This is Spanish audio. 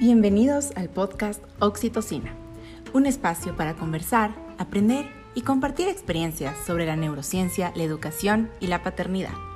Bienvenidos al podcast Oxitocina, un espacio para conversar, aprender y compartir experiencias sobre la neurociencia, la educación y la paternidad.